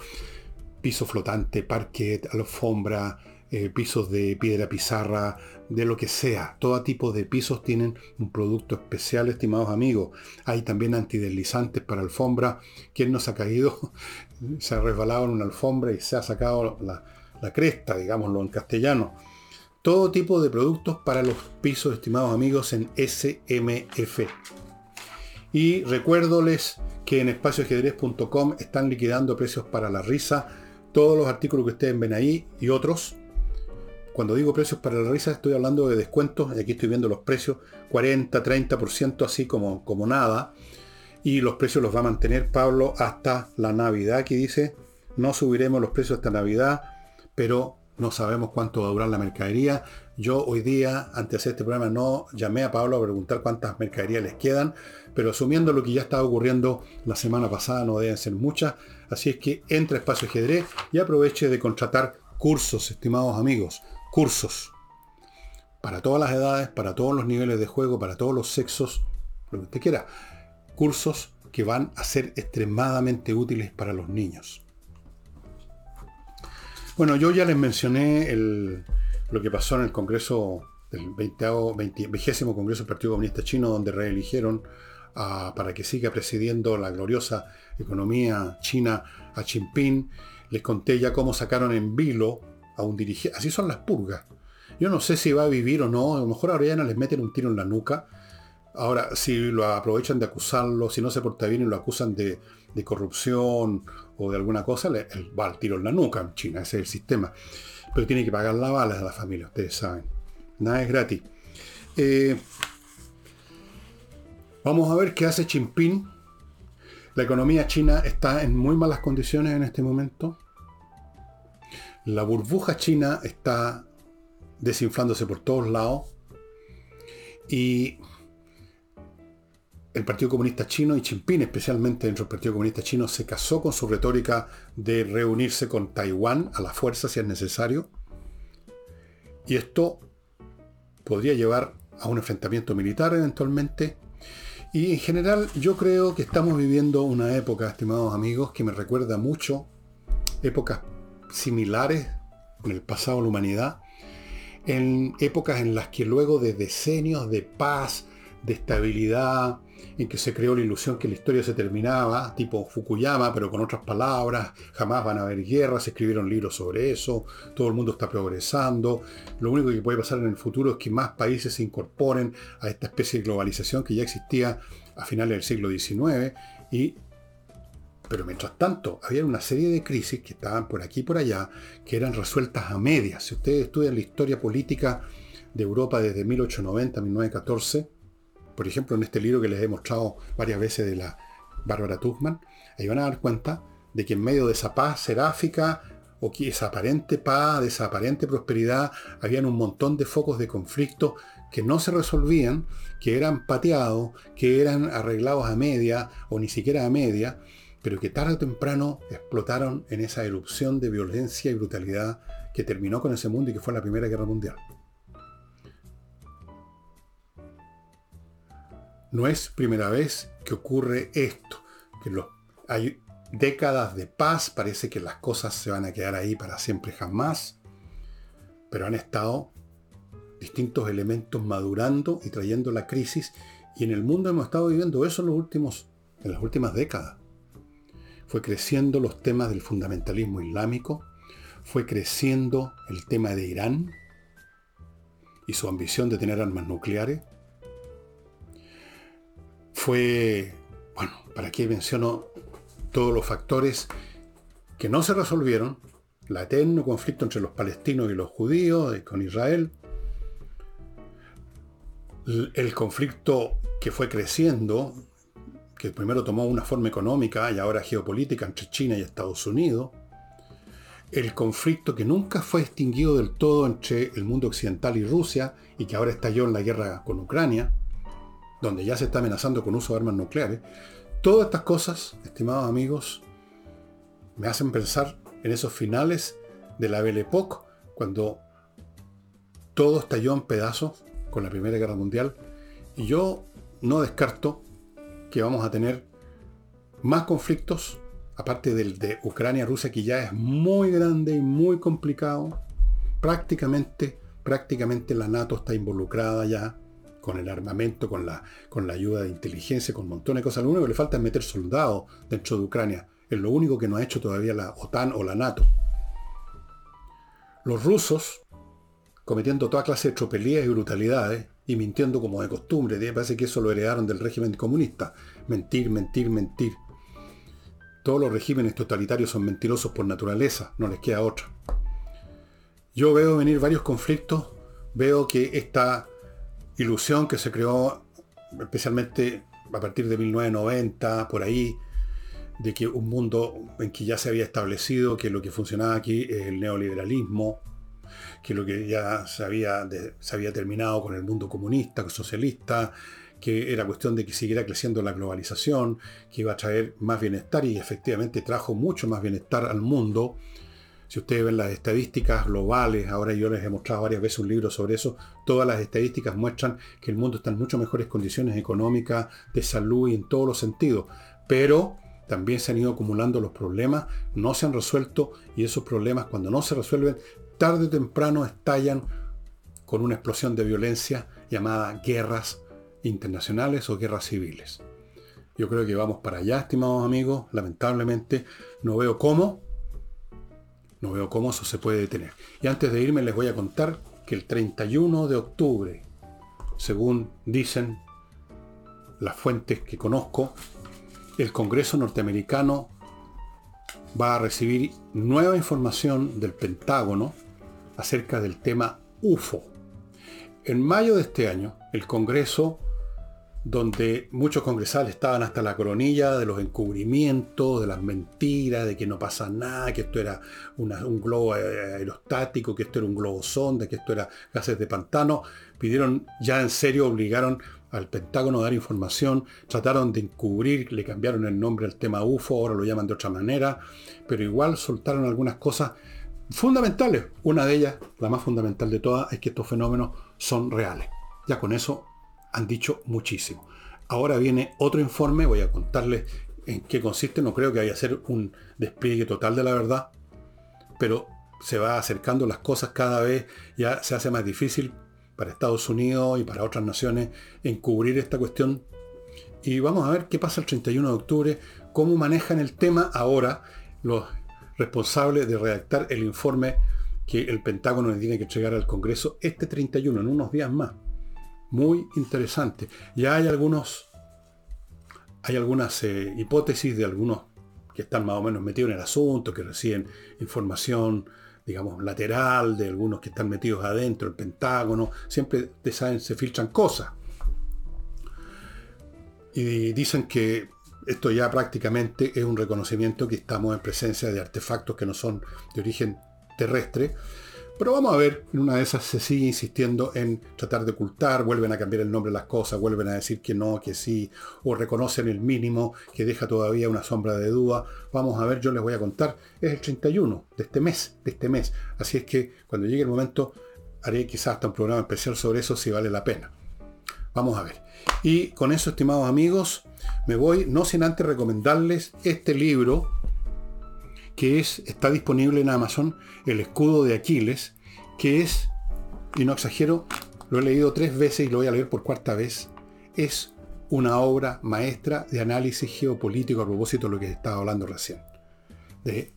piso flotante, parquet, alfombra, eh, pisos de piedra pizarra, de lo que sea. Todo tipo de pisos tienen un producto especial, estimados amigos. Hay también antideslizantes para alfombra. ¿Quién nos ha caído? se ha resbalado en una alfombra y se ha sacado la, la cresta, digámoslo en castellano. Todo tipo de productos para los pisos, estimados amigos, en SMF. Y recuérdoles que en espacioajedrez.com están liquidando precios para la risa todos los artículos que ustedes ven ahí y otros. Cuando digo precios para la risa estoy hablando de descuentos, aquí estoy viendo los precios, 40, 30%, así como, como nada. Y los precios los va a mantener Pablo hasta la Navidad, aquí dice, no subiremos los precios hasta Navidad, pero no sabemos cuánto va a durar la mercadería. Yo hoy día, antes de hacer este programa, no llamé a Pablo a preguntar cuántas mercaderías les quedan, pero asumiendo lo que ya estaba ocurriendo la semana pasada, no deben ser muchas. Así es que entre Espacio Ajedrez y aproveche de contratar cursos, estimados amigos, cursos. Para todas las edades, para todos los niveles de juego, para todos los sexos, lo que usted quiera. Cursos que van a ser extremadamente útiles para los niños. Bueno, yo ya les mencioné lo que pasó en el Congreso del 20, 20, Congreso del Partido Comunista Chino, donde reeligieron para que siga presidiendo la gloriosa economía china a Jinping. Les conté ya cómo sacaron en vilo a un dirigente. Así son las purgas. Yo no sé si va a vivir o no. A lo mejor ya no les meten un tiro en la nuca. Ahora, si lo aprovechan de acusarlo, si no se porta bien y lo acusan de corrupción o de alguna cosa, le, va al tiro en la nuca en China, ese es el sistema. Pero tiene que pagar la bala a la familia, ustedes saben. Nada es gratis. Eh, vamos a ver qué hace Jinping. La economía china está en muy malas condiciones en este momento. La burbuja china está desinflándose por todos lados. Y el Partido Comunista Chino y Jinping, especialmente dentro del Partido Comunista Chino, se casó con su retórica de reunirse con Taiwán a la fuerza si es necesario. Y esto podría llevar a un enfrentamiento militar eventualmente. Y en general yo creo que estamos viviendo una época, estimados amigos, que me recuerda mucho épocas similares en el pasado de la humanidad, en épocas en las que luego de decenios de paz, de estabilidad, en que se creó la ilusión que la historia se terminaba, tipo Fukuyama, pero con otras palabras, jamás van a haber guerras, se escribieron libros sobre eso, todo el mundo está progresando, lo único que puede pasar en el futuro es que más países se incorporen a esta especie de globalización que ya existía a finales del siglo XIX, y, pero mientras tanto había una serie de crisis que estaban por aquí y por allá, que eran resueltas a medias. Si ustedes estudian la historia política de Europa desde 1890 a 1914, por ejemplo, en este libro que les he mostrado varias veces de la Bárbara Tuchman, ahí van a dar cuenta de que en medio de esa paz seráfica o que esa aparente paz, de esa aparente prosperidad, habían un montón de focos de conflicto que no se resolvían, que eran pateados, que eran arreglados a media o ni siquiera a media, pero que tarde o temprano explotaron en esa erupción de violencia y brutalidad que terminó con ese mundo y que fue la Primera Guerra Mundial. No es primera vez que ocurre esto, que hay décadas de paz, parece que las cosas se van a quedar ahí para siempre jamás, pero han estado distintos elementos madurando y trayendo la crisis, y en el mundo hemos estado viviendo eso últimos, en las últimas décadas. Fue creciendo los temas del fundamentalismo islámico, fue creciendo el tema de Irán y su ambición de tener armas nucleares, fue, bueno, para qué menciono todos los factores que no se resolvieron, el eterno conflicto entre los palestinos y los judíos con Israel, el conflicto que fue creciendo, que primero tomó una forma económica y ahora geopolítica entre China y Estados Unidos, el conflicto que nunca fue extinguido del todo entre el mundo occidental y Rusia, y que ahora estalló en la guerra con Ucrania, donde ya se está amenazando con uso de armas nucleares, todas estas cosas, estimados amigos, me hacen pensar en esos finales de la Belle Époque, cuando todo estalló en pedazos con la Primera Guerra Mundial, y yo no descarto que vamos a tener más conflictos aparte del de Ucrania-Rusia, que ya es muy grande y muy complicado, prácticamente, prácticamente la NATO está involucrada ya con el armamento, con la, con la ayuda de inteligencia, con montones de cosas. Lo único que le falta es meter soldados dentro de Ucrania. Es lo único que no ha hecho todavía la OTAN o la NATO. Los rusos, cometiendo toda clase de tropelías y brutalidades, y mintiendo como de costumbre, parece que eso lo heredaron del régimen comunista. Mentir, mentir, mentir. Todos los regímenes totalitarios son mentirosos por naturaleza, no les queda otra. Yo veo venir varios conflictos, veo que esta ilusión que se creó especialmente a partir de 1990, por ahí, de que un mundo en que ya se había establecido que lo que funcionaba aquí es el neoliberalismo, que lo que ya se había, se había terminado con el mundo comunista, socialista, que era cuestión de que siguiera creciendo la globalización, que iba a traer más bienestar y efectivamente trajo mucho más bienestar al mundo. Si ustedes ven las estadísticas globales, ahora yo les he mostrado varias veces un libro sobre eso, todas las estadísticas muestran que el mundo está en mucho mejores condiciones económicas, de salud y en todos los sentidos. Pero también se han ido acumulando los problemas, no se han resuelto y esos problemas cuando no se resuelven, tarde o temprano estallan con una explosión de violencia llamada guerras internacionales o guerras civiles. Yo creo que vamos para allá, estimados amigos. Lamentablemente no veo cómo. No veo cómo eso se puede detener. Y antes de irme les voy a contar que el 31 de octubre, según dicen las fuentes que conozco, el Congreso norteamericano va a recibir nueva información del Pentágono acerca del tema UFO. En mayo de este año, el Congreso donde muchos congresales estaban hasta la coronilla de los encubrimientos, de las mentiras, de que no pasa nada, que esto era un globo aerostático, que esto era un globo sonda, que esto era gases de pantano, pidieron ya en serio, obligaron al Pentágono a dar información, trataron de encubrir, le cambiaron el nombre al tema UFO, ahora lo llaman de otra manera, pero igual soltaron algunas cosas fundamentales. Una de ellas, la más fundamental de todas, es que estos fenómenos son reales. Ya con eso han dicho muchísimo. Ahora viene otro informe, voy a contarles en qué consiste, no creo que vaya a ser un despliegue total de la verdad, pero se va acercando las cosas cada vez, ya se hace más difícil para Estados Unidos y para otras naciones encubrir esta cuestión. Y vamos a ver qué pasa el 31 de octubre, cómo manejan el tema ahora los responsables de redactar el informe que el Pentágono le tiene que entregar al Congreso este 31, en unos días más muy interesante. Ya hay algunos, hay algunas eh, hipótesis de algunos que están más o menos metidos en el asunto, que reciben información, digamos, lateral, de algunos que están metidos adentro, el Pentágono, siempre saben, se filtran cosas. Y dicen que esto ya prácticamente es un reconocimiento que estamos en presencia de artefactos que no son de origen terrestre, pero vamos a ver, en una de esas se sigue insistiendo en tratar de ocultar, vuelven a cambiar el nombre de las cosas, vuelven a decir que no, que sí, o reconocen el mínimo que deja todavía una sombra de duda. Vamos a ver, yo les voy a contar, es el 31 de este mes, de este mes. Así es que cuando llegue el momento haré quizás hasta un programa especial sobre eso si vale la pena. Vamos a ver. Y con eso, estimados amigos, me voy, no sin antes recomendarles este libro que es, está disponible en Amazon, El escudo de Aquiles, que es, y no exagero, lo he leído tres veces y lo voy a leer por cuarta vez, es una obra maestra de análisis geopolítico a propósito de lo que estaba hablando recién. De,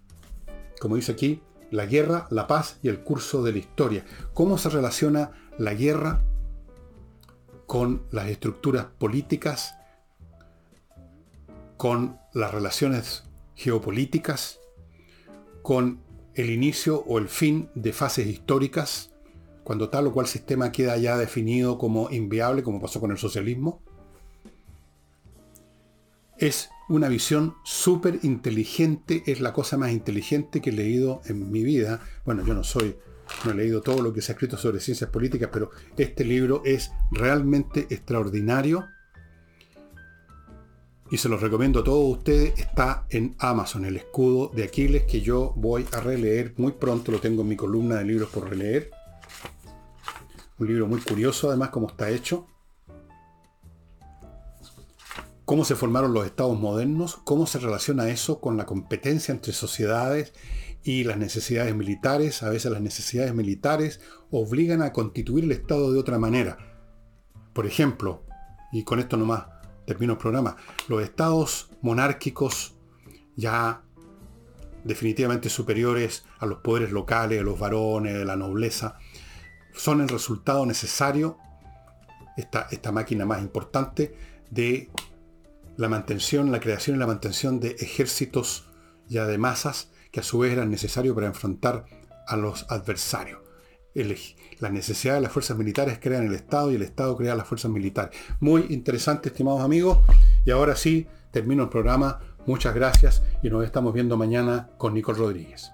como dice aquí, la guerra, la paz y el curso de la historia. ¿Cómo se relaciona la guerra con las estructuras políticas, con las relaciones geopolíticas con el inicio o el fin de fases históricas, cuando tal o cual sistema queda ya definido como inviable, como pasó con el socialismo. Es una visión súper inteligente, es la cosa más inteligente que he leído en mi vida. Bueno, yo no soy, no he leído todo lo que se ha escrito sobre ciencias políticas, pero este libro es realmente extraordinario. Y se los recomiendo a todos ustedes. Está en Amazon, el escudo de Aquiles, que yo voy a releer muy pronto. Lo tengo en mi columna de libros por releer. Un libro muy curioso, además, cómo está hecho cómo se formaron los estados modernos, cómo se relaciona eso con la competencia entre sociedades y las necesidades militares. A veces las necesidades militares obligan a constituir el Estado de otra manera. Por ejemplo, y con esto nomás termino el programa, los estados monárquicos ya definitivamente superiores a los poderes locales, a los varones, a la nobleza, son el resultado necesario, esta, esta máquina más importante, de la mantención, la creación y la mantención de ejércitos ya de masas que a su vez eran necesarios para enfrentar a los adversarios. La necesidad de las fuerzas militares crean el Estado y el Estado crea las fuerzas militares. Muy interesante, estimados amigos. Y ahora sí, termino el programa. Muchas gracias y nos estamos viendo mañana con Nicole Rodríguez.